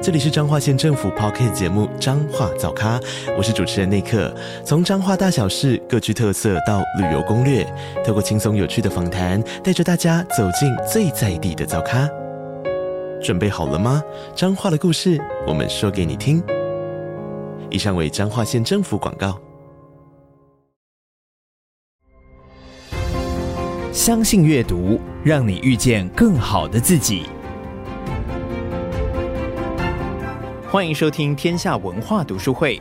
这里是彰化县政府 Podcast 节目《彰化早咖》，我是主持人内克。从彰化大小事各具特色到旅游攻略，透过轻松有趣的访谈，带着大家走进最在地的早咖。准备好了吗？彰化的故事，我们说给你听。以上为彰化县政府广告。相信阅读，让你遇见更好的自己。欢迎收听天下文化读书会。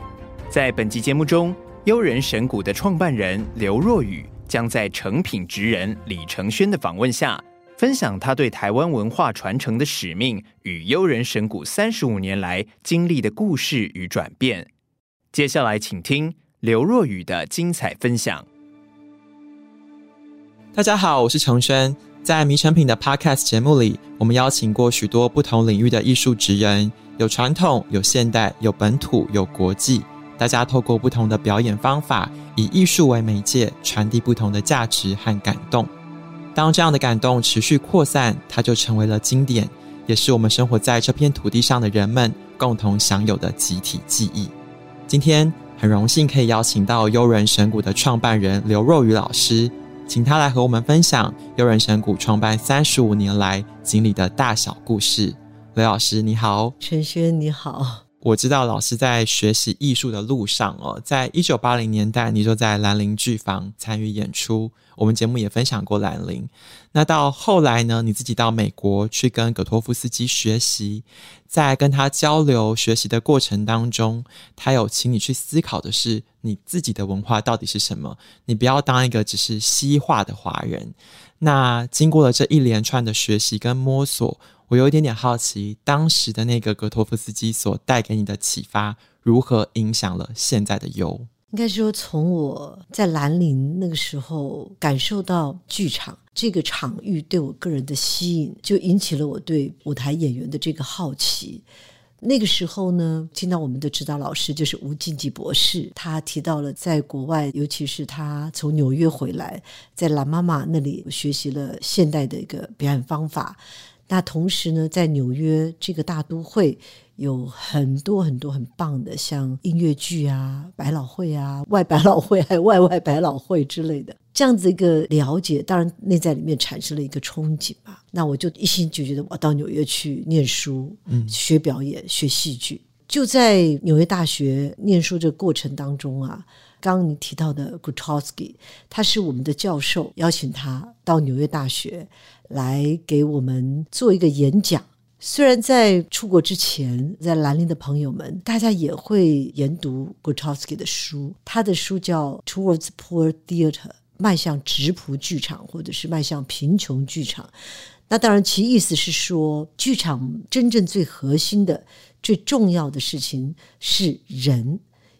在本集节目中，悠人神谷的创办人刘若雨将在诚品职人李承轩的访问下，分享他对台湾文化传承的使命与悠人神谷三十五年来经历的故事与转变。接下来，请听刘若雨的精彩分享。大家好，我是承轩。在迷成品的 Podcast 节目里，我们邀请过许多不同领域的艺术职人。有传统，有现代，有本土，有国际。大家透过不同的表演方法，以艺术为媒介，传递不同的价值和感动。当这样的感动持续扩散，它就成为了经典，也是我们生活在这片土地上的人们共同享有的集体记忆。今天很荣幸可以邀请到悠人神谷的创办人刘若瑀老师，请他来和我们分享悠人神谷创办三十五年来经历的大小故事。刘老师你好，陈轩你好。我知道老师在学习艺术的路上哦，在一九八零年代，你就在兰陵剧坊参与演出。我们节目也分享过兰陵。那到后来呢，你自己到美国去跟葛托夫斯基学习，在跟他交流学习的过程当中，他有请你去思考的是你自己的文化到底是什么？你不要当一个只是西化的华人。那经过了这一连串的学习跟摸索。我有一点点好奇，当时的那个格托夫斯基所带给你的启发，如何影响了现在的优？应该说，从我在兰陵那个时候感受到剧场这个场域对我个人的吸引，就引起了我对舞台演员的这个好奇。那个时候呢，听到我们的指导老师就是吴静吉博士，他提到了在国外，尤其是他从纽约回来，在蓝妈妈那里学习了现代的一个表演方法。那同时呢，在纽约这个大都会，有很多很多很棒的，像音乐剧啊、百老汇啊、外百老汇还有外外百老汇之类的，这样子一个了解，当然内在里面产生了一个憧憬吧。那我就一心就觉得我到纽约去念书，嗯，学表演、学戏剧。就在纽约大学念书这个过程当中啊，刚刚你提到的 Grotowski，他是我们的教授，邀请他到纽约大学。来给我们做一个演讲。虽然在出国之前，在兰陵的朋友们，大家也会研读 Grotowski 的书。他的书叫《Towards Poor Theater》，迈向质朴剧场，或者是迈向贫穷剧场。那当然，其意思是说，剧场真正最核心的、最重要的事情是人，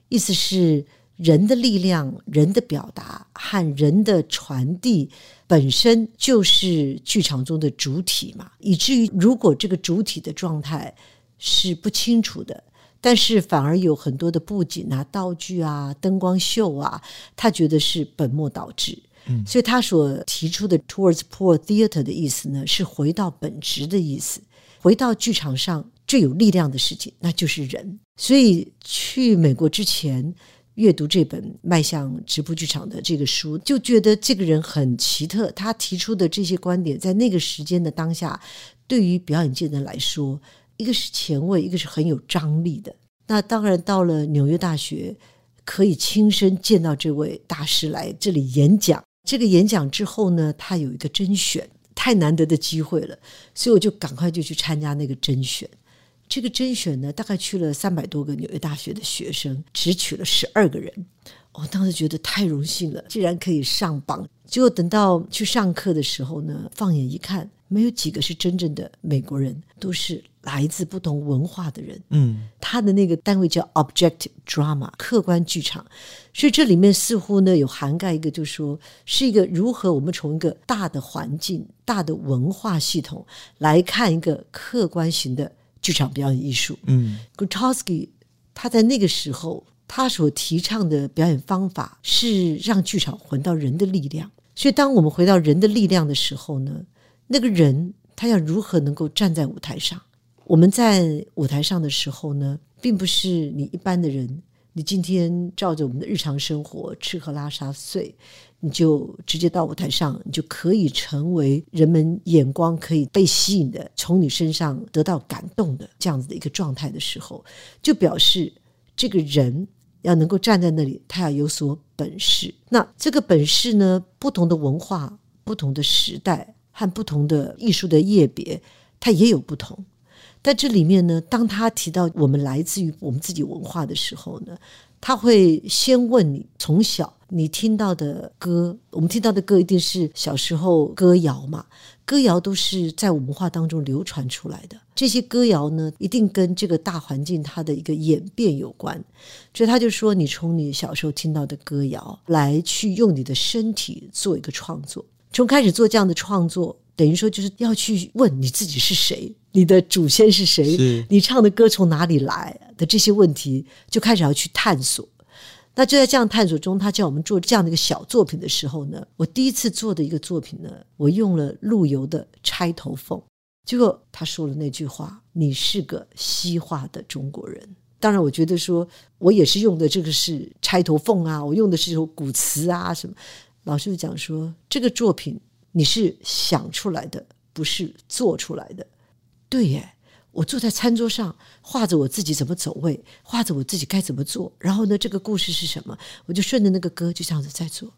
意思是。人的力量、人的表达和人的传递本身就是剧场中的主体嘛，以至于如果这个主体的状态是不清楚的，但是反而有很多的布景啊、道具啊、灯光秀啊，他觉得是本末倒置。嗯，所以他所提出的 “towards poor theater” 的意思呢，是回到本质的意思，回到剧场上最有力量的事情，那就是人。所以去美国之前。阅读这本迈向直播剧场的这个书，就觉得这个人很奇特。他提出的这些观点，在那个时间的当下，对于表演界的人来说，一个是前卫，一个是很有张力的。那当然，到了纽约大学，可以亲身见到这位大师来这里演讲。这个演讲之后呢，他有一个甄选，太难得的机会了，所以我就赶快就去参加那个甄选。这个甄选呢，大概去了三百多个纽约大学的学生，只取了十二个人。我当时觉得太荣幸了，竟然可以上榜。结果等到去上课的时候呢，放眼一看，没有几个是真正的美国人，都是来自不同文化的人。嗯，他的那个单位叫 Objective Drama，客观剧场。所以这里面似乎呢有涵盖一个，就是说是一个如何我们从一个大的环境、大的文化系统来看一个客观型的剧场表演艺术。嗯，Grotowski 他在那个时候。他所提倡的表演方法是让剧场回到人的力量，所以当我们回到人的力量的时候呢，那个人他要如何能够站在舞台上？我们在舞台上的时候呢，并不是你一般的人，你今天照着我们的日常生活吃喝拉撒睡，你就直接到舞台上，你就可以成为人们眼光可以被吸引的，从你身上得到感动的这样子的一个状态的时候，就表示这个人。要能够站在那里，他要有所本事。那这个本事呢，不同的文化、不同的时代和不同的艺术的业别，它也有不同。在这里面呢，当他提到我们来自于我们自己文化的时候呢，他会先问你从小你听到的歌，我们听到的歌一定是小时候歌谣嘛。歌谣都是在文化当中流传出来的，这些歌谣呢，一定跟这个大环境它的一个演变有关。所以他就说，你从你小时候听到的歌谣来去用你的身体做一个创作，从开始做这样的创作，等于说就是要去问你自己是谁，你的祖先是谁，是你唱的歌从哪里来的这些问题，就开始要去探索。那就在这样探索中，他叫我们做这样的一个小作品的时候呢，我第一次做的一个作品呢，我用了陆游的《钗头凤》，结果他说了那句话：“你是个西化的中国人。”当然，我觉得说我也是用的这个是《钗头凤》啊，我用的是首古词啊什么。老师就讲说，这个作品你是想出来的，不是做出来的。对耶。我坐在餐桌上，画着我自己怎么走位，画着我自己该怎么做。然后呢，这个故事是什么？我就顺着那个歌就这样子在做。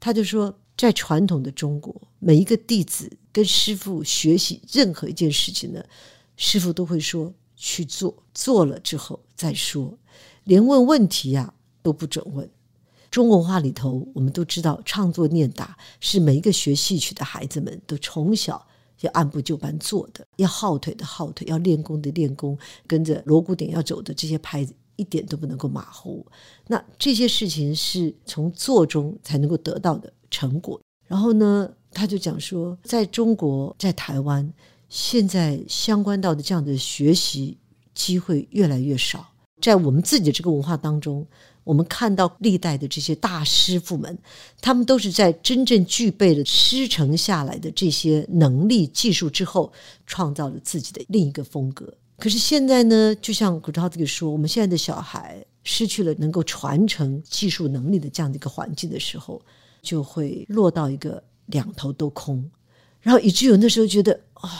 他就说，在传统的中国，每一个弟子跟师父学习任何一件事情呢，师父都会说去做，做了之后再说，连问问题呀、都不准问。中国文化里头，我们都知道，唱作念打是每一个学戏曲的孩子们都从小。要按部就班做的，要耗腿的耗腿，要练功的练功，跟着锣鼓点要走的这些拍子，一点都不能够马虎。那这些事情是从做中才能够得到的成果。然后呢，他就讲说，在中国，在台湾，现在相关到的这样的学习机会越来越少，在我们自己的这个文化当中。我们看到历代的这些大师傅们，他们都是在真正具备了师承下来的这些能力、技术之后，创造了自己的另一个风格。可是现在呢，就像古兆这个说，我们现在的小孩失去了能够传承技术能力的这样的一个环境的时候，就会落到一个两头都空，然后以至于那时候觉得啊、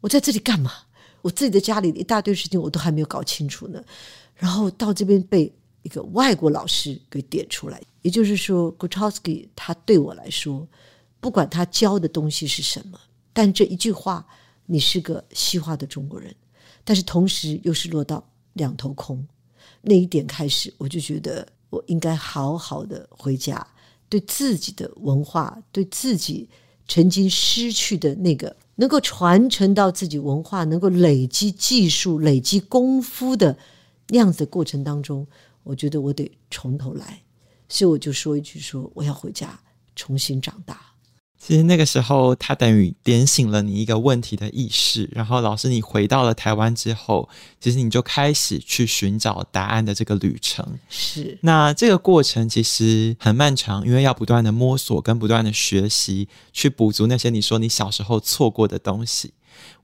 我在这里干嘛？我自己的家里一大堆事情我都还没有搞清楚呢，然后到这边被。一个外国老师给点出来，也就是说，Grotowski 他对我来说，不管他教的东西是什么，但这一句话，你是个西化的中国人，但是同时又是落到两头空，那一点开始，我就觉得我应该好好的回家，对自己的文化，对自己曾经失去的那个能够传承到自己文化，能够累积技术、累积功夫的那样子的过程当中。我觉得我得从头来，所以我就说一句说：我要回家重新长大。其实那个时候，他等于点醒了你一个问题的意识。然后，老师你回到了台湾之后，其实你就开始去寻找答案的这个旅程。是，那这个过程其实很漫长，因为要不断的摸索跟不断的学习，去补足那些你说你小时候错过的东西。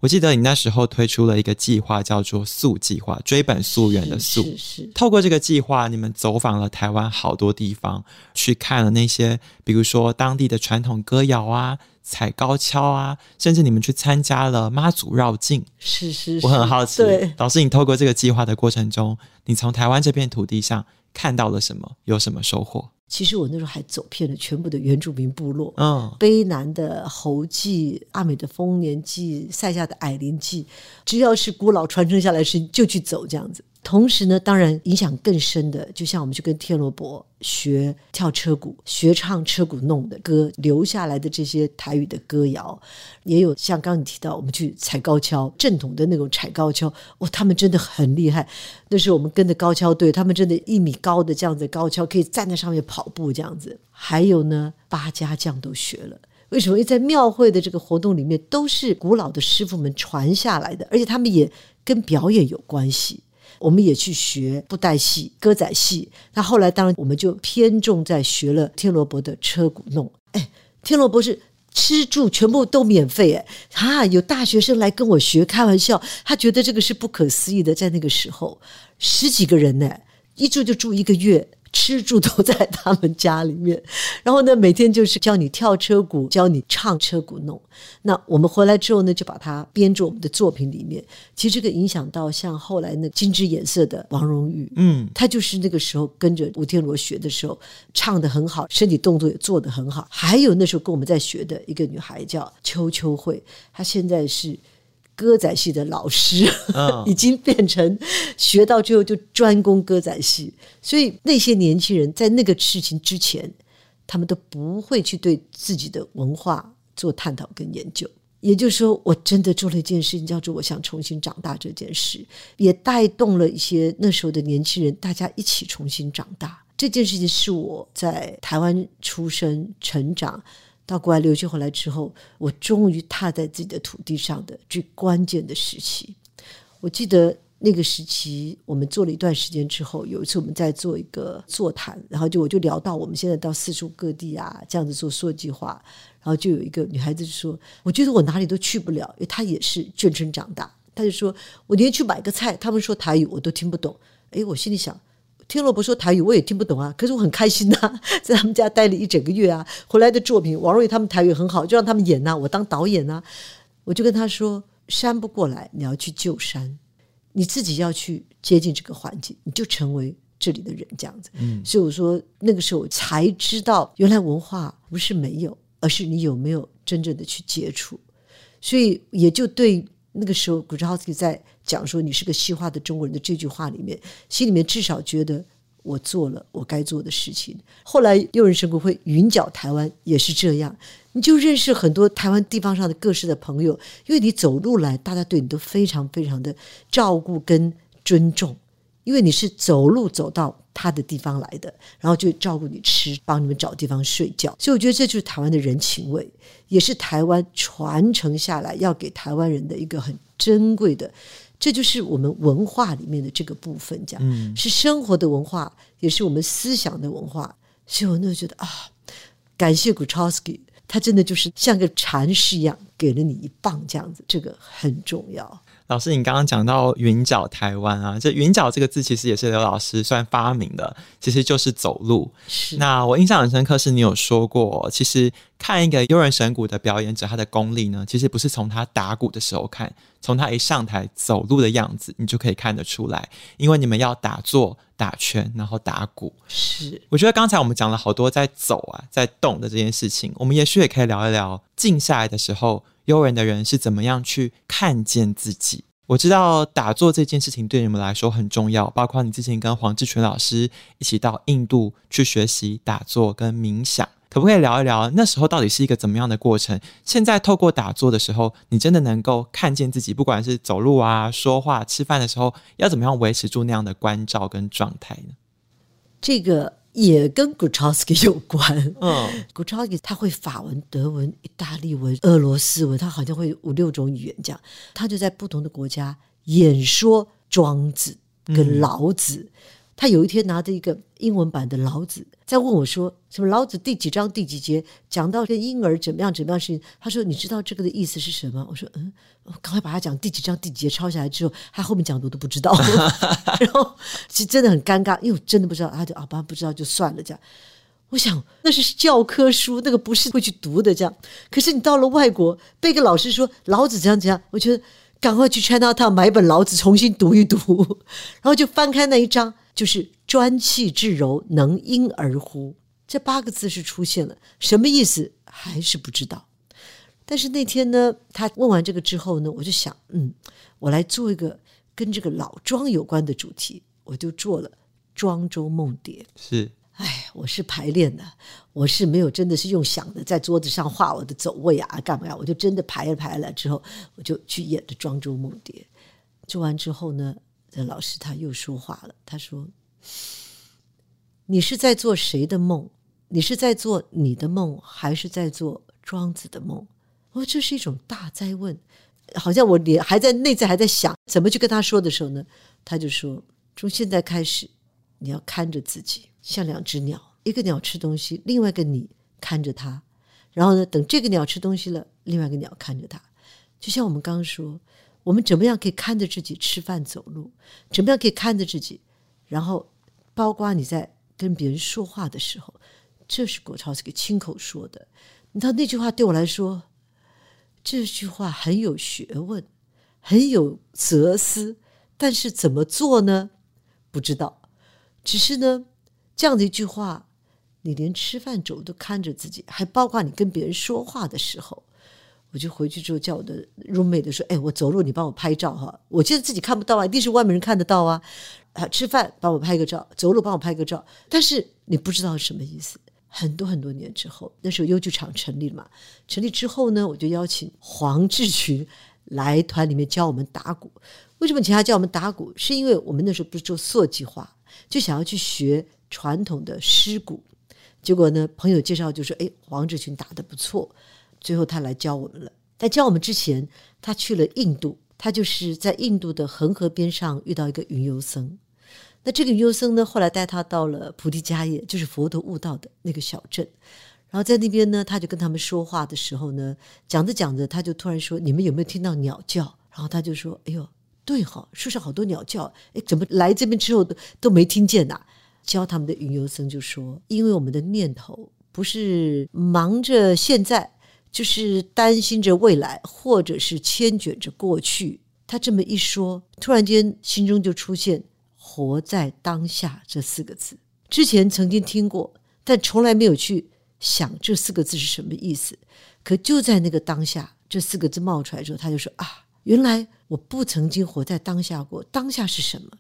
我记得你那时候推出了一个计划，叫做“溯计划”，追本溯源的溯。是，是，是。透过这个计划，你们走访了台湾好多地方，去看了那些，比如说当地的传统歌谣啊、踩高跷啊，甚至你们去参加了妈祖绕境。是是，是。我很好奇，对老师，你透过这个计划的过程中，你从台湾这片土地上看到了什么？有什么收获？其实我那时候还走遍了全部的原住民部落，嗯，卑南的侯祭、阿美的丰年祭、塞下的矮林祭，只要是古老传承下来的事情，就去走这样子。同时呢，当然影响更深的，就像我们去跟天罗伯学跳车鼓、学唱车鼓弄的歌，留下来的这些台语的歌谣，也有像刚刚你提到，我们去踩高跷，正统的那种踩高跷，哦，他们真的很厉害。那时候我们跟着高跷队，他们真的一米高的这样子高跷，可以站在上面跑步这样子。还有呢，八家将都学了。为什么？因为在庙会的这个活动里面，都是古老的师傅们传下来的，而且他们也跟表演有关系。我们也去学布袋戏、歌仔戏。那后来当然我们就偏重在学了天罗伯的车鼓弄。哎，天罗伯是吃住全部都免费哎！啊，有大学生来跟我学，开玩笑，他觉得这个是不可思议的。在那个时候，十几个人呢，一住就住一个月。吃住都在他们家里面，然后呢，每天就是教你跳车鼓，教你唱车鼓弄。那我们回来之后呢，就把它编著我们的作品里面。其实这个影响到像后来那金枝颜色的王荣玉，嗯，他就是那个时候跟着吴天罗学的时候，唱得很好，身体动作也做得很好。还有那时候跟我们在学的一个女孩叫邱秋慧，她现在是。歌仔戏的老师，已经变成学到最后就专攻歌仔戏，所以那些年轻人在那个事情之前，他们都不会去对自己的文化做探讨跟研究。也就是说，我真的做了一件事情，叫做我想重新长大这件事，也带动了一些那时候的年轻人，大家一起重新长大。这件事情是我在台湾出生成长。到国外留学回来之后，我终于踏在自己的土地上的最关键的时期。我记得那个时期，我们做了一段时间之后，有一次我们在做一个座谈，然后就我就聊到我们现在到四处各地啊，这样子做说计划，然后就有一个女孩子就说：“我觉得我哪里都去不了，因为她也是眷村长大。”她就说：“我连去买个菜，他们说台语我都听不懂。”哎，我心里想。天罗不说台语，我也听不懂啊。可是我很开心呐、啊，在他们家待了一整个月啊。回来的作品，王瑞他们台语很好，就让他们演呐、啊。我当导演呐、啊，我就跟他说：山不过来，你要去救山，你自己要去接近这个环境，你就成为这里的人。这样子，嗯。所以我说那个时候才知道，原来文化不是没有，而是你有没有真正的去接触。所以也就对。那个时候，古超斯基在讲说“你是个西化的中国人”的这句话里面，心里面至少觉得我做了我该做的事情。后来优人神鼓会云脚台湾也是这样，你就认识很多台湾地方上的各式的朋友，因为你走路来，大家对你都非常非常的照顾跟尊重。因为你是走路走到他的地方来的，然后就照顾你吃，帮你们找地方睡觉，所以我觉得这就是台湾的人情味，也是台湾传承下来要给台湾人的一个很珍贵的，这就是我们文化里面的这个部分，这样，嗯，是生活的文化，也是我们思想的文化。所以我那觉得啊，感谢古超斯基，他真的就是像个禅师一样，给了你一棒这样子，这个很重要。老师，你刚刚讲到“云脚台湾”啊，这“云脚”这个字其实也是刘老师算发明的，其实就是走路。是。那我印象很深刻，是你有说过，其实看一个悠人神鼓的表演者，他的功力呢，其实不是从他打鼓的时候看，从他一上台走路的样子，你就可以看得出来，因为你们要打坐、打拳，然后打鼓。是。我觉得刚才我们讲了好多在走啊，在动的这件事情，我们也许也可以聊一聊静下来的时候。悠人的人是怎么样去看见自己？我知道打坐这件事情对你们来说很重要，包括你之前跟黄志全老师一起到印度去学习打坐跟冥想，可不可以聊一聊那时候到底是一个怎么样的过程？现在透过打坐的时候，你真的能够看见自己，不管是走路啊、说话、吃饭的时候，要怎么样维持住那样的关照跟状态呢？这个。也跟 Gutowski 有关嗯 gatoski 他会法文、德文、意大利文、俄罗斯文，他好像会五六种语言这样。他就在不同的国家演说庄子跟老子。嗯他有一天拿着一个英文版的老子，在问我说：“什么老子第几章第几节讲到跟婴儿怎么样怎么样事情？”他说：“你知道这个的意思是什么？”我说：“嗯，我 赶快把他讲第几章第几节抄下来之后，他后面讲的我都不知道。然后其实真的很尴尬，因为我真的不知道。他就啊，爸不知道就算了这样。我想那是教科书，那个不是会去读的这样。可是你到了外国，被个老师说老子怎样怎样，我觉得赶快去 Chinatown 买一本老子重新读一读，然后就翻开那一章。就是专气致柔，能婴儿乎？这八个字是出现了，什么意思还是不知道。但是那天呢，他问完这个之后呢，我就想，嗯，我来做一个跟这个老庄有关的主题，我就做了庄周梦蝶。是，哎，我是排练的，我是没有真的是用想的，在桌子上画我的走位啊，干嘛呀？我就真的排了排了之后，我就去演的庄周梦蝶。做完之后呢，这老师他又说话了，他说：“你是在做谁的梦？”你是在做你的梦，还是在做庄子的梦？哦，这是一种大哉问，好像我连还在内在还在想怎么去跟他说的时候呢，他就说：从现在开始，你要看着自己，像两只鸟，一个鸟吃东西，另外一个你看着它，然后呢，等这个鸟吃东西了，另外一个鸟看着它，就像我们刚刚说，我们怎么样可以看着自己吃饭走路，怎么样可以看着自己，然后包括你在跟别人说话的时候。这是葛超这个亲口说的，你知道那句话对我来说，这句话很有学问，很有哲思，但是怎么做呢？不知道。只是呢，这样的一句话，你连吃饭走都看着自己，还包括你跟别人说话的时候，我就回去之后叫我的 roommate 说：“哎，我走路你帮我拍照哈，我现在自己看不到啊，一定是外面人看得到啊。啊，吃饭帮我拍个照，走路帮我拍个照，但是你不知道是什么意思。”很多很多年之后，那时候优剧场成立了嘛。成立之后呢，我就邀请黄志群来团里面教我们打鼓。为什么请他教我们打鼓？是因为我们那时候不是做塑计划，就想要去学传统的狮鼓。结果呢，朋友介绍就说：“哎，黄志群打得不错。”最后他来教我们了。在教我们之前，他去了印度，他就是在印度的恒河边上遇到一个云游僧。那这个云游僧呢，后来带他到了菩提迦叶，就是佛陀悟道的那个小镇。然后在那边呢，他就跟他们说话的时候呢，讲着讲着，他就突然说：“你们有没有听到鸟叫？”然后他就说：“哎呦，对哈，树上好多鸟叫，哎，怎么来这边之后都都没听见呐？”教他们的云游僧就说：“因为我们的念头不是忙着现在，就是担心着未来，或者是牵卷着过去。”他这么一说，突然间心中就出现。活在当下这四个字，之前曾经听过，但从来没有去想这四个字是什么意思。可就在那个当下，这四个字冒出来之后，他就说：“啊，原来我不曾经活在当下过。当下是什么？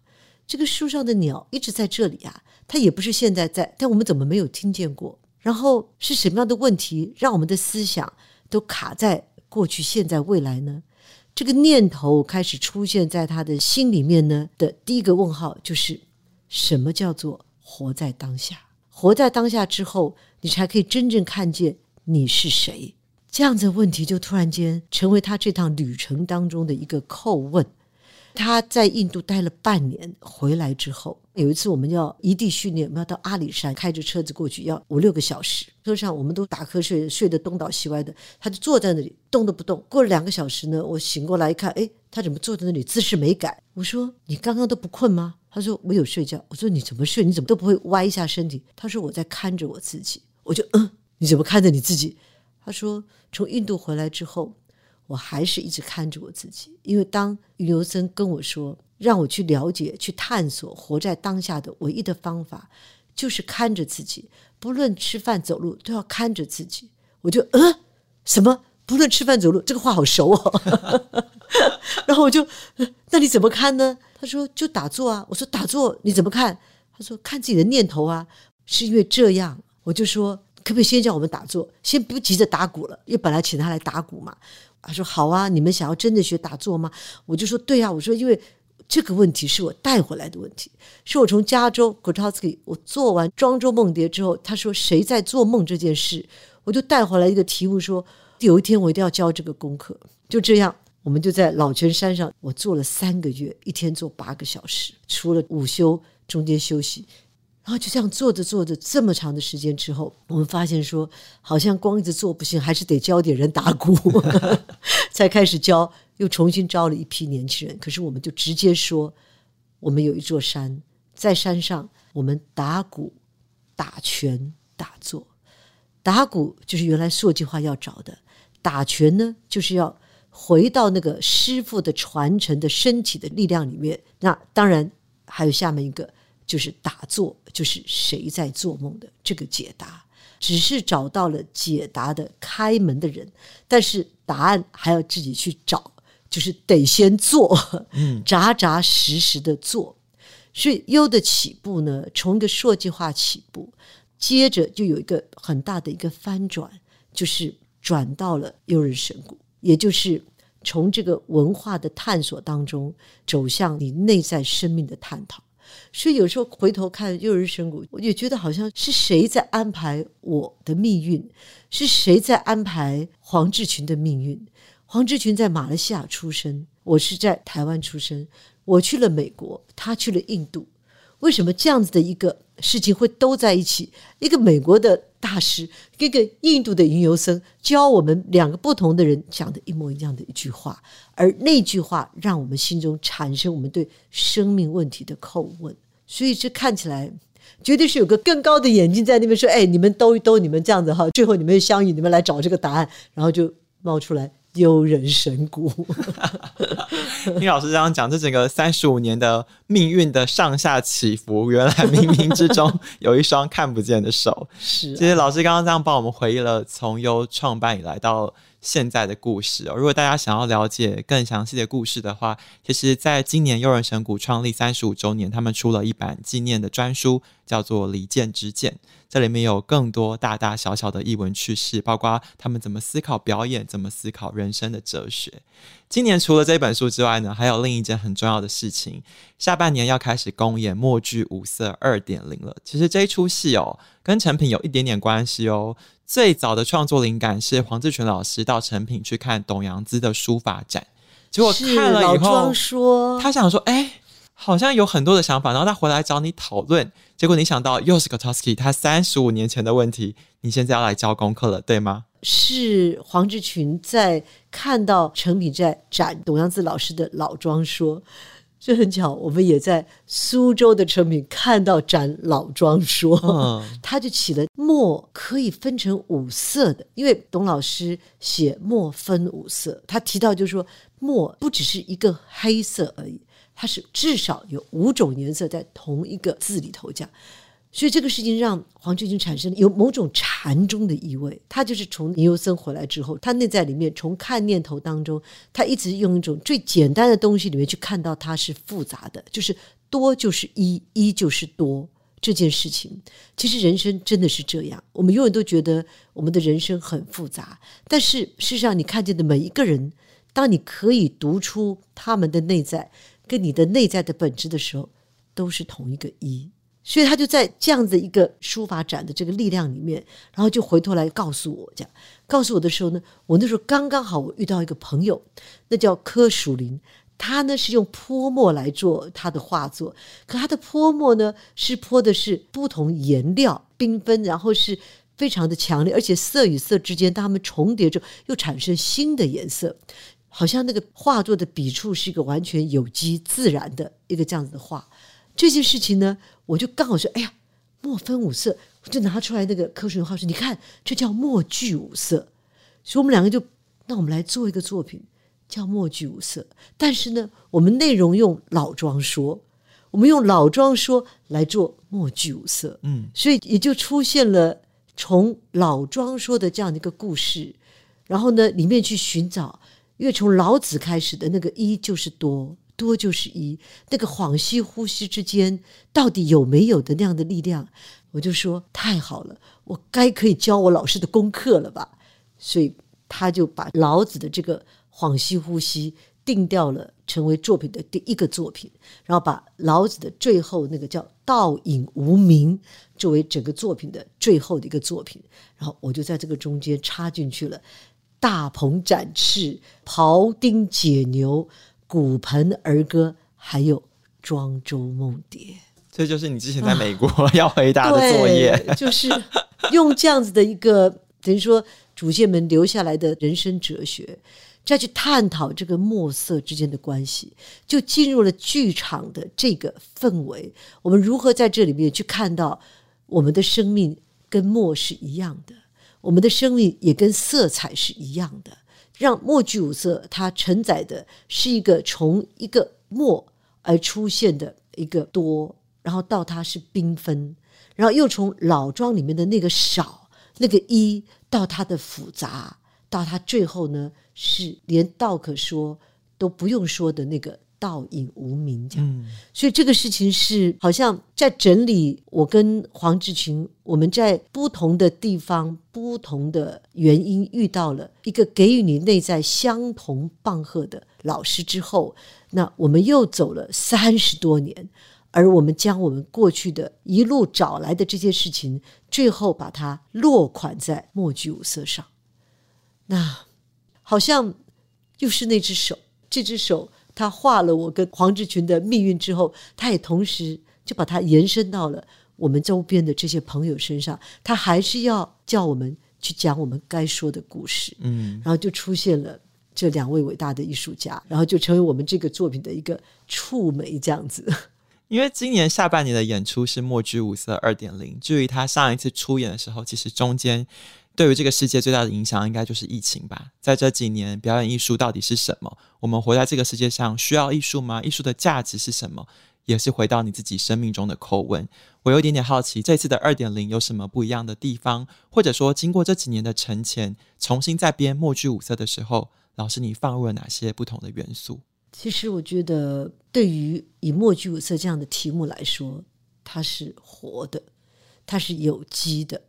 这个树上的鸟一直在这里啊，它也不是现在在，但我们怎么没有听见过？然后是什么样的问题让我们的思想都卡在过去、现在、未来呢？”这个念头开始出现在他的心里面呢的第一个问号就是：什么叫做活在当下？活在当下之后，你才可以真正看见你是谁。这样子问题就突然间成为他这趟旅程当中的一个叩问。他在印度待了半年，回来之后，有一次我们要异地训练，我们要到阿里山，开着车子过去，要五六个小时。车上我们都打瞌睡，睡得东倒西歪的，他就坐在那里动都不动。过了两个小时呢，我醒过来一看，哎，他怎么坐在那里姿势没改？我说你刚刚都不困吗？他说我有睡觉。我说你怎么睡？你怎么都不会歪一下身体？他说我在看着我自己。我就嗯，你怎么看着你自己？他说从印度回来之后。我还是一直看着我自己，因为当云游僧跟我说，让我去了解、去探索活在当下的唯一的方法，就是看着自己，不论吃饭走路都要看着自己。我就嗯，什么？不论吃饭走路，这个话好熟哦。然后我就，那你怎么看呢？他说就打坐啊。我说打坐你怎么看？他说看自己的念头啊。是因为这样，我就说可不可以先叫我们打坐，先不急着打鼓了，因为本来请他来打鼓嘛。他说：“好啊，你们想要真的学打坐吗？”我就说：“对啊。”我说：“因为这个问题是我带回来的问题，是我从加州 Grotowski 我做完庄周梦蝶之后，他说谁在做梦这件事，我就带回来一个题目说，说有一天我一定要教这个功课。就这样，我们就在老泉山上，我做了三个月，一天做八个小时，除了午休中间休息。”然后就这样做着做着，这么长的时间之后，我们发现说，好像光一直做不行，还是得教点人打鼓，才开始教，又重新招了一批年轻人。可是我们就直接说，我们有一座山，在山上我们打鼓、打拳、打坐。打鼓就是原来塑计划要找的，打拳呢就是要回到那个师傅的传承的身体的力量里面。那当然还有下面一个。就是打坐，就是谁在做梦的这个解答，只是找到了解答的开门的人，但是答案还要自己去找，就是得先做，嗯，扎扎实实的做。所以优的起步呢，从一个硕计化起步，接着就有一个很大的一个翻转，就是转到了优人神谷，也就是从这个文化的探索当中走向你内在生命的探讨。所以有时候回头看优人神谷，我也觉得好像是谁在安排我的命运，是谁在安排黄志群的命运？黄志群在马来西亚出生，我是在台湾出生。我去了美国，他去了印度，为什么这样子的一个事情会都在一起？一个美国的大师，一个印度的云游僧，教我们两个不同的人讲的一模一样的一句话，而那句话让我们心中产生我们对生命问题的叩问。所以这看起来绝对是有个更高的眼睛在那边说：“哎，你们兜一兜，你们这样子哈，最后你们相遇，你们来找这个答案，然后就冒出来。”优人神鼓，听老师这样讲，这整个三十五年的命运的上下起伏，原来冥冥之中有一双看不见的手。是、啊，其实老师刚刚这样帮我们回忆了从优创办以来到现在的故事哦。如果大家想要了解更详细的故事的话，其实在今年悠人神谷创立三十五周年，他们出了一版纪念的专书，叫做《离间之剑》。这里面有更多大大小小的艺文趣事，包括他们怎么思考表演，怎么思考人生的哲学。今年除了这本书之外呢，还有另一件很重要的事情，下半年要开始公演《默剧五色二点零》了。其实这一出戏哦，跟成品有一点点关系哦。最早的创作灵感是黄志群老师到成品去看董阳孜的书法展，结果看了以后，说他想说，哎。好像有很多的想法，然后他回来找你讨论，结果你想到又是 Grotowski 他三十五年前的问题，你现在要来交功课了，对吗？是黄志群在看到成品在展董阳子老师的老庄说，这很巧，我们也在苏州的成品看到展老庄说，嗯、他就起了墨可以分成五色的，因为董老师写墨分五色，他提到就是说墨不只是一个黑色而已。它是至少有五种颜色在同一个字里头讲，所以这个事情让黄志群产生有某种禅宗的意味。他就是从尼尤森回来之后，他内在里面从看念头当中，他一直用一种最简单的东西里面去看到它是复杂的，就是多就是一，一就是多这件事情。其实人生真的是这样，我们永远都觉得我们的人生很复杂，但是事实上你看见的每一个人，当你可以读出他们的内在。跟你的内在的本质的时候，都是同一个一，所以他就在这样子一个书法展的这个力量里面，然后就回头来告诉我，这样。告诉我的时候呢，我那时候刚刚好我遇到一个朋友，那叫柯蜀林，他呢是用泼墨来做他的画作，可他的泼墨呢是泼的是不同颜料缤纷，然后是非常的强烈，而且色与色之间当它们重叠着又产生新的颜色。好像那个画作的笔触是一个完全有机自然的一个这样子的画，这件事情呢，我就刚好说，哎呀，墨分五色，我就拿出来那个柯蜀林画说，你看，这叫墨具五色，所以我们两个就，那我们来做一个作品，叫墨具五色，但是呢，我们内容用老庄说，我们用老庄说来做墨具五色，嗯，所以也就出现了从老庄说的这样的一个故事，然后呢，里面去寻找。因为从老子开始的那个一就是多，多就是一，那个恍兮呼吸之间到底有没有的那样的力量？我就说太好了，我该可以教我老师的功课了吧？所以他就把老子的这个恍兮呼吸定掉了，成为作品的第一个作品，然后把老子的最后那个叫道隐无名作为整个作品的最后的一个作品，然后我就在这个中间插进去了。大鹏展翅、庖丁解牛、骨盆儿歌，还有庄周梦蝶，这就是你之前在美国要回答的作业，啊、就是用这样子的一个等于说祖先们留下来的人生哲学，再去探讨这个墨色之间的关系，就进入了剧场的这个氛围。我们如何在这里面去看到我们的生命跟墨是一样的？我们的生命也跟色彩是一样的，让墨具五色它承载的是一个从一个墨而出现的一个多，然后到它是缤纷，然后又从老庄里面的那个少那个一到它的复杂，到它最后呢是连道可说都不用说的那个。倒影无名，这样，嗯、所以这个事情是好像在整理我跟黄志群，我们在不同的地方、不同的原因遇到了一个给予你内在相同棒喝的老师之后，那我们又走了三十多年，而我们将我们过去的一路找来的这些事情，最后把它落款在墨居五色上，那好像又是那只手，这只手。他画了我跟黄志群的命运之后，他也同时就把它延伸到了我们周边的这些朋友身上。他还是要叫我们去讲我们该说的故事，嗯，然后就出现了这两位伟大的艺术家，然后就成为我们这个作品的一个触媒，这样子。因为今年下半年的演出是墨居五色二点零，至于他上一次出演的时候，其实中间。对于这个世界最大的影响，应该就是疫情吧。在这几年，表演艺术到底是什么？我们活在这个世界上，需要艺术吗？艺术的价值是什么？也是回到你自己生命中的叩问。我有一点点好奇，这次的二点零有什么不一样的地方？或者说，经过这几年的沉潜，重新再编墨剧五色的时候，老师你放入了哪些不同的元素？其实我觉得，对于以墨剧五色这样的题目来说，它是活的，它是有机的，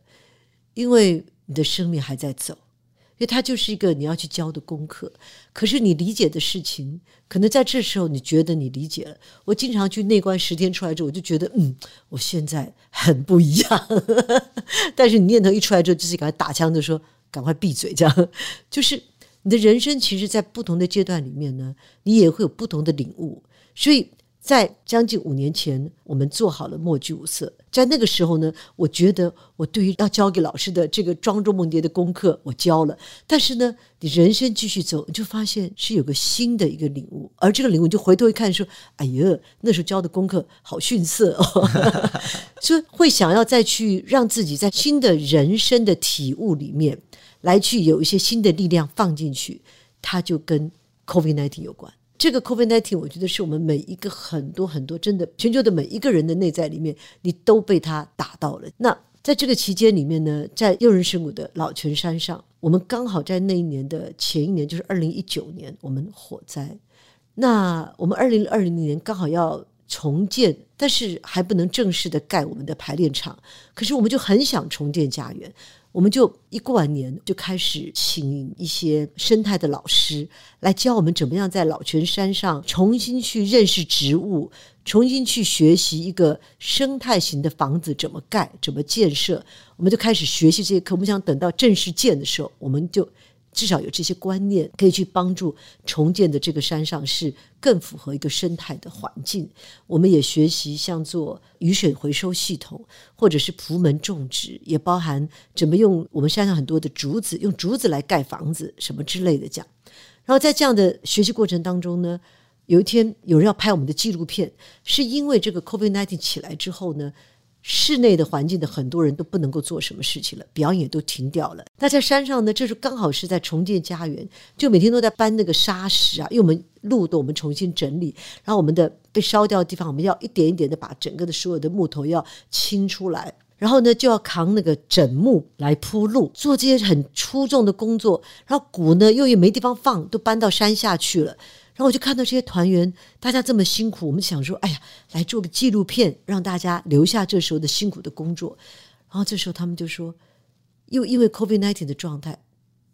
因为。你的生命还在走，因为它就是一个你要去教的功课。可是你理解的事情，可能在这时候你觉得你理解了。我经常去内观十天出来之后，我就觉得，嗯，我现在很不一样。但是你念头一出来之后，就是赶快打枪的说，赶快闭嘴，这样。就是你的人生，其实，在不同的阶段里面呢，你也会有不同的领悟。所以。在将近五年前，我们做好了墨居五色。在那个时候呢，我觉得我对于要交给老师的这个庄周梦蝶的功课，我交了。但是呢，你人生继续走，你就发现是有个新的一个领悟。而这个领悟，就回头一看，说：“哎呀，那时候教的功课好逊色哦。”所以会想要再去让自己在新的人生的体悟里面，来去有一些新的力量放进去，它就跟 COVID-19 有关。这个 COVID-19，我觉得是我们每一个很多很多真的全球的每一个人的内在里面，你都被他打到了。那在这个期间里面呢，在诱人神谷的老泉山上，我们刚好在那一年的前一年，就是二零一九年，我们火灾。那我们二零二零年刚好要重建，但是还不能正式的盖我们的排练场。可是我们就很想重建家园。我们就一过完年就开始请一些生态的老师来教我们怎么样在老泉山上重新去认识植物，重新去学习一个生态型的房子怎么盖、怎么建设。我们就开始学习这些课。我们想等到正式建的时候，我们就。至少有这些观念，可以去帮助重建的这个山上是更符合一个生态的环境。我们也学习像做雨水回收系统，或者是朴门种植，也包含怎么用我们山上很多的竹子，用竹子来盖房子，什么之类的讲。然后在这样的学习过程当中呢，有一天有人要拍我们的纪录片，是因为这个 COVID-19 起来之后呢。室内的环境的很多人都不能够做什么事情了，表演都停掉了。那在山上呢，这是刚好是在重建家园，就每天都在搬那个沙石啊，因为我们路都我们重新整理，然后我们的被烧掉的地方，我们要一点一点的把整个的所有的木头要清出来，然后呢就要扛那个枕木来铺路，做这些很粗重的工作，然后鼓呢又也没地方放，都搬到山下去了。然后我就看到这些团员，大家这么辛苦，我们想说，哎呀，来做个纪录片，让大家留下这时候的辛苦的工作。然后这时候他们就说，又因为 COVID-19 的状态，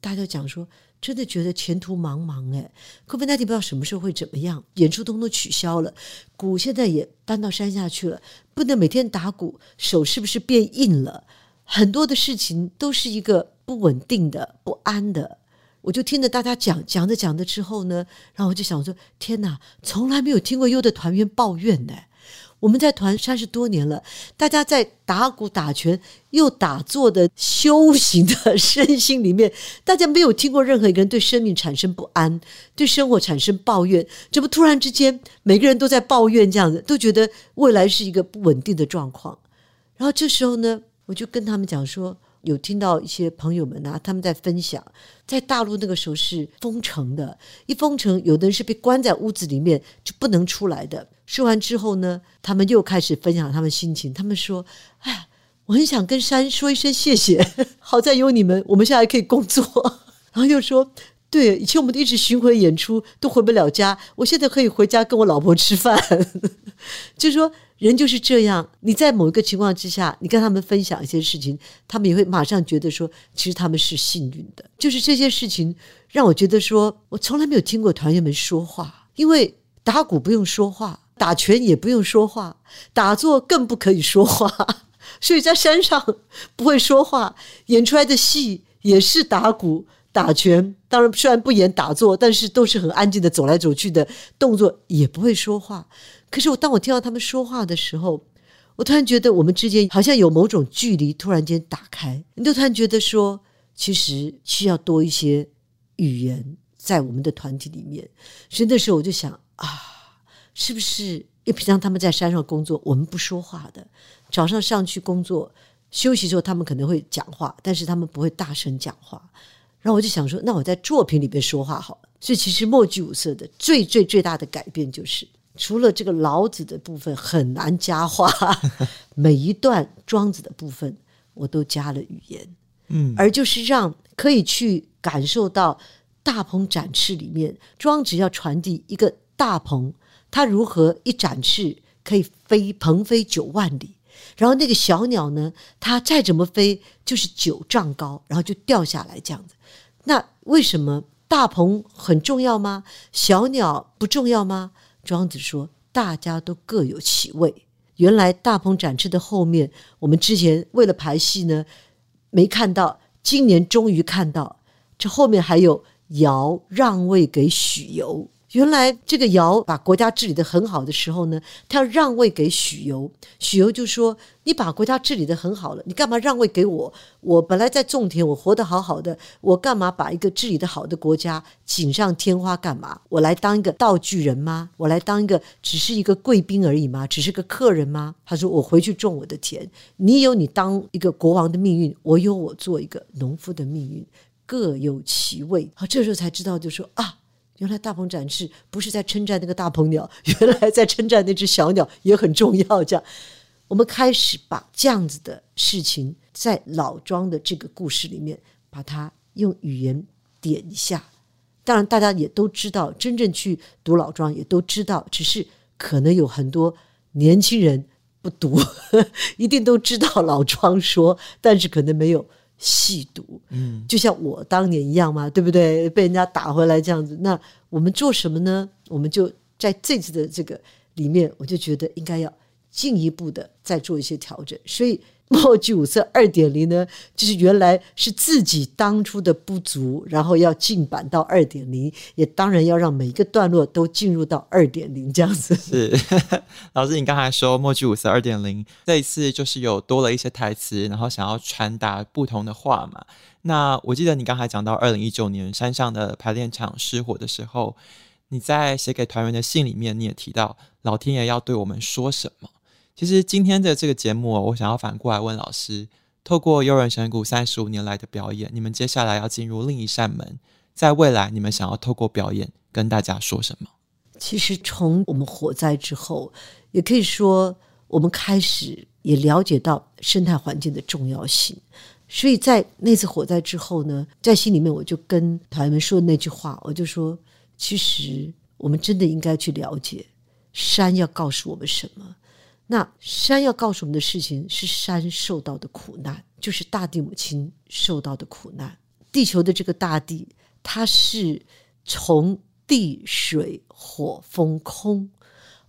大家讲说，真的觉得前途茫茫哎，COVID-19 不知道什么时候会怎么样，演出都都取消了，鼓现在也搬到山下去了，不能每天打鼓，手是不是变硬了？很多的事情都是一个不稳定的、不安的。我就听着大家讲讲着讲着之后呢，然后我就想说：天哪，从来没有听过优的团员抱怨的。我们在团三十多年了，大家在打鼓、打拳又打坐的修行的身心里面，大家没有听过任何一个人对生命产生不安，对生活产生抱怨。怎么突然之间每个人都在抱怨这样子，都觉得未来是一个不稳定的状况？然后这时候呢，我就跟他们讲说。有听到一些朋友们啊，他们在分享，在大陆那个时候是封城的，一封城，有的人是被关在屋子里面就不能出来的。说完之后呢，他们又开始分享他们心情。他们说：“哎，我很想跟山说一声谢谢，好在有你们，我们现在可以工作。” 然后又说：“对，以前我们一直巡回演出都回不了家，我现在可以回家跟我老婆吃饭。” 就是说。人就是这样，你在某一个情况之下，你跟他们分享一些事情，他们也会马上觉得说，其实他们是幸运的。就是这些事情让我觉得说，我从来没有听过团员们说话，因为打鼓不用说话，打拳也不用说话，打坐更不可以说话，所以在山上不会说话，演出来的戏也是打鼓、打拳。当然，虽然不演打坐，但是都是很安静的走来走去的动作，也不会说话。可是我当我听到他们说话的时候，我突然觉得我们之间好像有某种距离突然间打开。你就突然觉得说，其实需要多一些语言在我们的团体里面。所以那时候我就想啊，是不是因为平常他们在山上工作，我们不说话的，早上上去工作，休息之后他们可能会讲话，但是他们不会大声讲话。然后我就想说，那我在作品里边说话好了。所以其实默剧五色的最最最大的改变就是。除了这个老子的部分很难加话，每一段庄子的部分我都加了语言，嗯，而就是让可以去感受到大鹏展翅里面，庄子要传递一个大鹏，它如何一展翅可以飞鹏飞九万里，然后那个小鸟呢，它再怎么飞就是九丈高，然后就掉下来这样子。那为什么大鹏很重要吗？小鸟不重要吗？庄子说：“大家都各有其位。原来大鹏展翅的后面，我们之前为了排戏呢，没看到。今年终于看到，这后面还有尧让位给许由。”原来这个尧把国家治理得很好的时候呢，他要让位给许由。许由就说：“你把国家治理得很好了，你干嘛让位给我？我本来在种田，我活得好好的，我干嘛把一个治理得好的国家锦上添花干嘛？我来当一个道具人吗？我来当一个只是一个贵宾而已吗？只是个客人吗？”他说：“我回去种我的田，你有你当一个国王的命运，我有我做一个农夫的命运，各有其位。”好，这时候才知道，就说啊。原来大鹏展翅不是在称赞那个大鹏鸟，原来在称赞那只小鸟也很重要。这样，我们开始把这样子的事情在老庄的这个故事里面，把它用语言点一下。当然，大家也都知道，真正去读老庄也都知道，只是可能有很多年轻人不读，一定都知道老庄说，但是可能没有。细读，嗯，就像我当年一样嘛，对不对？被人家打回来这样子，那我们做什么呢？我们就在这次的这个里面，我就觉得应该要进一步的再做一些调整，所以。默剧五色二点零呢，就是原来是自己当初的不足，然后要进版到二点零，也当然要让每一个段落都进入到二点零这样子。是，老师，你刚才说默剧五色二点零，这一次就是有多了一些台词，然后想要传达不同的话嘛。那我记得你刚才讲到二零一九年山上的排练场失火的时候，你在写给团员的信里面，你也提到老天爷要对我们说什么。其实今天的这个节目，我想要反过来问老师：透过悠人神谷三十五年来的表演，你们接下来要进入另一扇门，在未来你们想要透过表演跟大家说什么？其实从我们火灾之后，也可以说我们开始也了解到生态环境的重要性。所以在那次火灾之后呢，在心里面我就跟团员们说那句话，我就说：其实我们真的应该去了解山要告诉我们什么。那山要告诉我们的事情是山受到的苦难，就是大地母亲受到的苦难。地球的这个大地，它是从地水火风空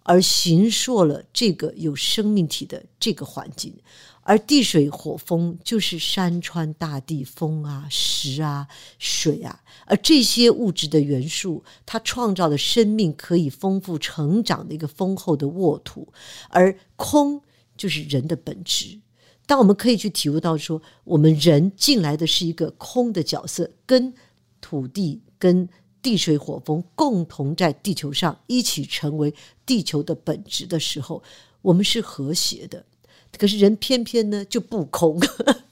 而形塑了这个有生命体的这个环境。而地水火风就是山川大地、风啊、石啊、水啊，而这些物质的元素，它创造了生命可以丰富成长的一个丰厚的沃土。而空就是人的本质。当我们可以去体悟到说，我们人进来的是一个空的角色，跟土地、跟地水火风共同在地球上一起成为地球的本质的时候，我们是和谐的。可是人偏偏呢就不空，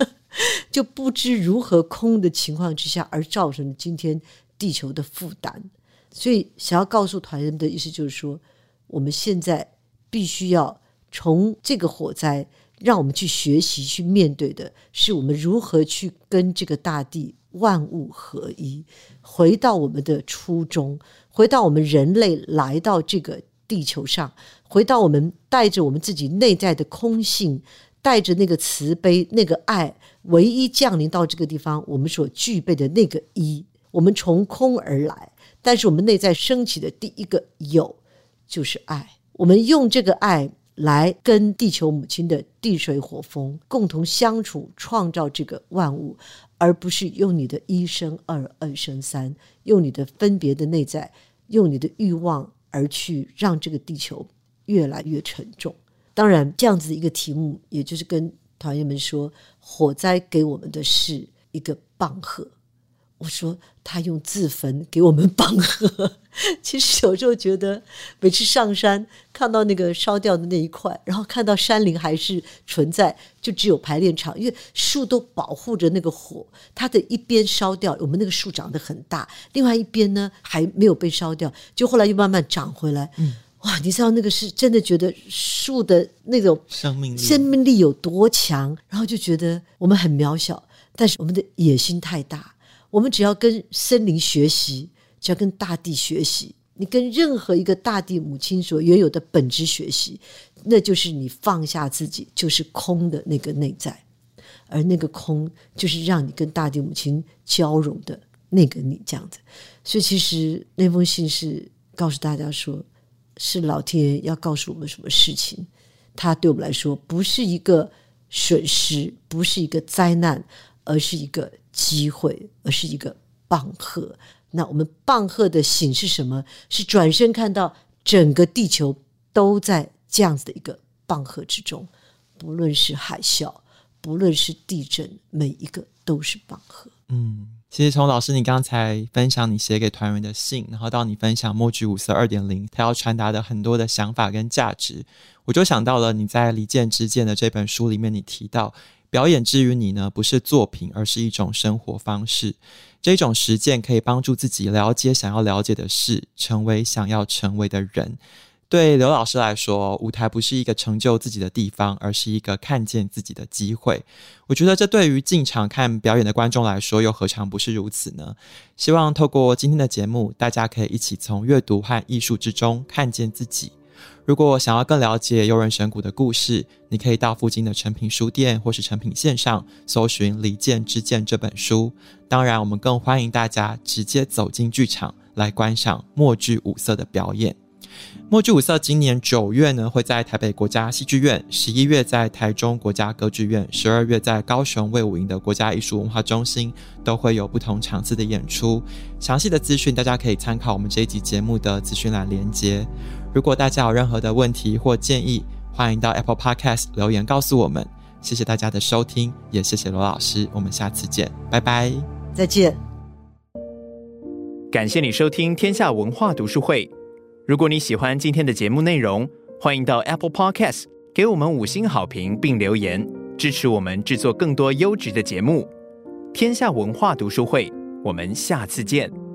就不知如何空的情况之下，而造成了今天地球的负担。所以想要告诉团员的意思就是说，我们现在必须要从这个火灾，让我们去学习、去面对的，是我们如何去跟这个大地万物合一，回到我们的初衷，回到我们人类来到这个地球上，回到我们带着我们自己内在的空性，带着那个慈悲、那个爱，唯一降临到这个地方，我们所具备的那个一，我们从空而来，但是我们内在升起的第一个有，就是爱。我们用这个爱来跟地球母亲的地水火风共同相处，创造这个万物，而不是用你的一生二，二生三，用你的分别的内在，用你的欲望而去让这个地球越来越沉重。当然，这样子一个题目，也就是跟团员们说，火灾给我们的是一个棒喝。我说他用自焚给我们帮喝。其实有时候觉得，每次上山看到那个烧掉的那一块，然后看到山林还是存在，就只有排练场，因为树都保护着那个火，它的一边烧掉，我们那个树长得很大，另外一边呢还没有被烧掉，就后来又慢慢长回来。嗯，哇，你知道那个是真的觉得树的那种生命力，生命力有多强，然后就觉得我们很渺小，但是我们的野心太大。我们只要跟森林学习，只要跟大地学习，你跟任何一个大地母亲所原有的本质学习，那就是你放下自己，就是空的那个内在，而那个空就是让你跟大地母亲交融的那个你，这样子。所以，其实那封信是告诉大家说，是老天爷要告诉我们什么事情，它对我们来说不是一个损失，不是一个灾难，而是一个。机会，而是一个棒喝。那我们棒喝的醒是什么？是转身看到整个地球都在这样子的一个棒喝之中，不论是海啸，不论是地震，每一个都是棒喝。嗯，其实从老师你刚才分享你写给团员的信，然后到你分享墨菊五色二点零，他要传达的很多的想法跟价值，我就想到了你在《离间之间》的这本书里面，你提到。表演之于你呢，不是作品，而是一种生活方式。这种实践可以帮助自己了解想要了解的事，成为想要成为的人。对刘老师来说，舞台不是一个成就自己的地方，而是一个看见自己的机会。我觉得这对于进场看表演的观众来说，又何尝不是如此呢？希望透过今天的节目，大家可以一起从阅读和艺术之中看见自己。如果想要更了解优人神谷的故事，你可以到附近的诚品书店或是诚品线上搜寻《离间之剑》这本书。当然，我们更欢迎大家直接走进剧场来观赏默剧五色的表演。默剧五色今年九月呢会在台北国家戏剧院，十一月在台中国家歌剧院，十二月在高雄卫武营的国家艺术文化中心都会有不同场次的演出。详细的资讯大家可以参考我们这一集节目的资讯栏连接。如果大家有任何的问题或建议，欢迎到 Apple Podcast 留言告诉我们。谢谢大家的收听，也谢谢罗老师，我们下次见，拜拜，再见。感谢你收听天下文化读书会。如果你喜欢今天的节目内容，欢迎到 Apple Podcast 给我们五星好评并留言，支持我们制作更多优质的节目。天下文化读书会，我们下次见。